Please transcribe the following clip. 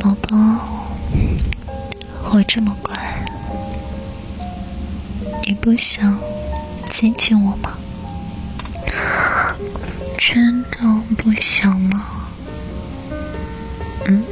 宝宝我这么乖你不想亲亲我吗？真的不想吗？嗯？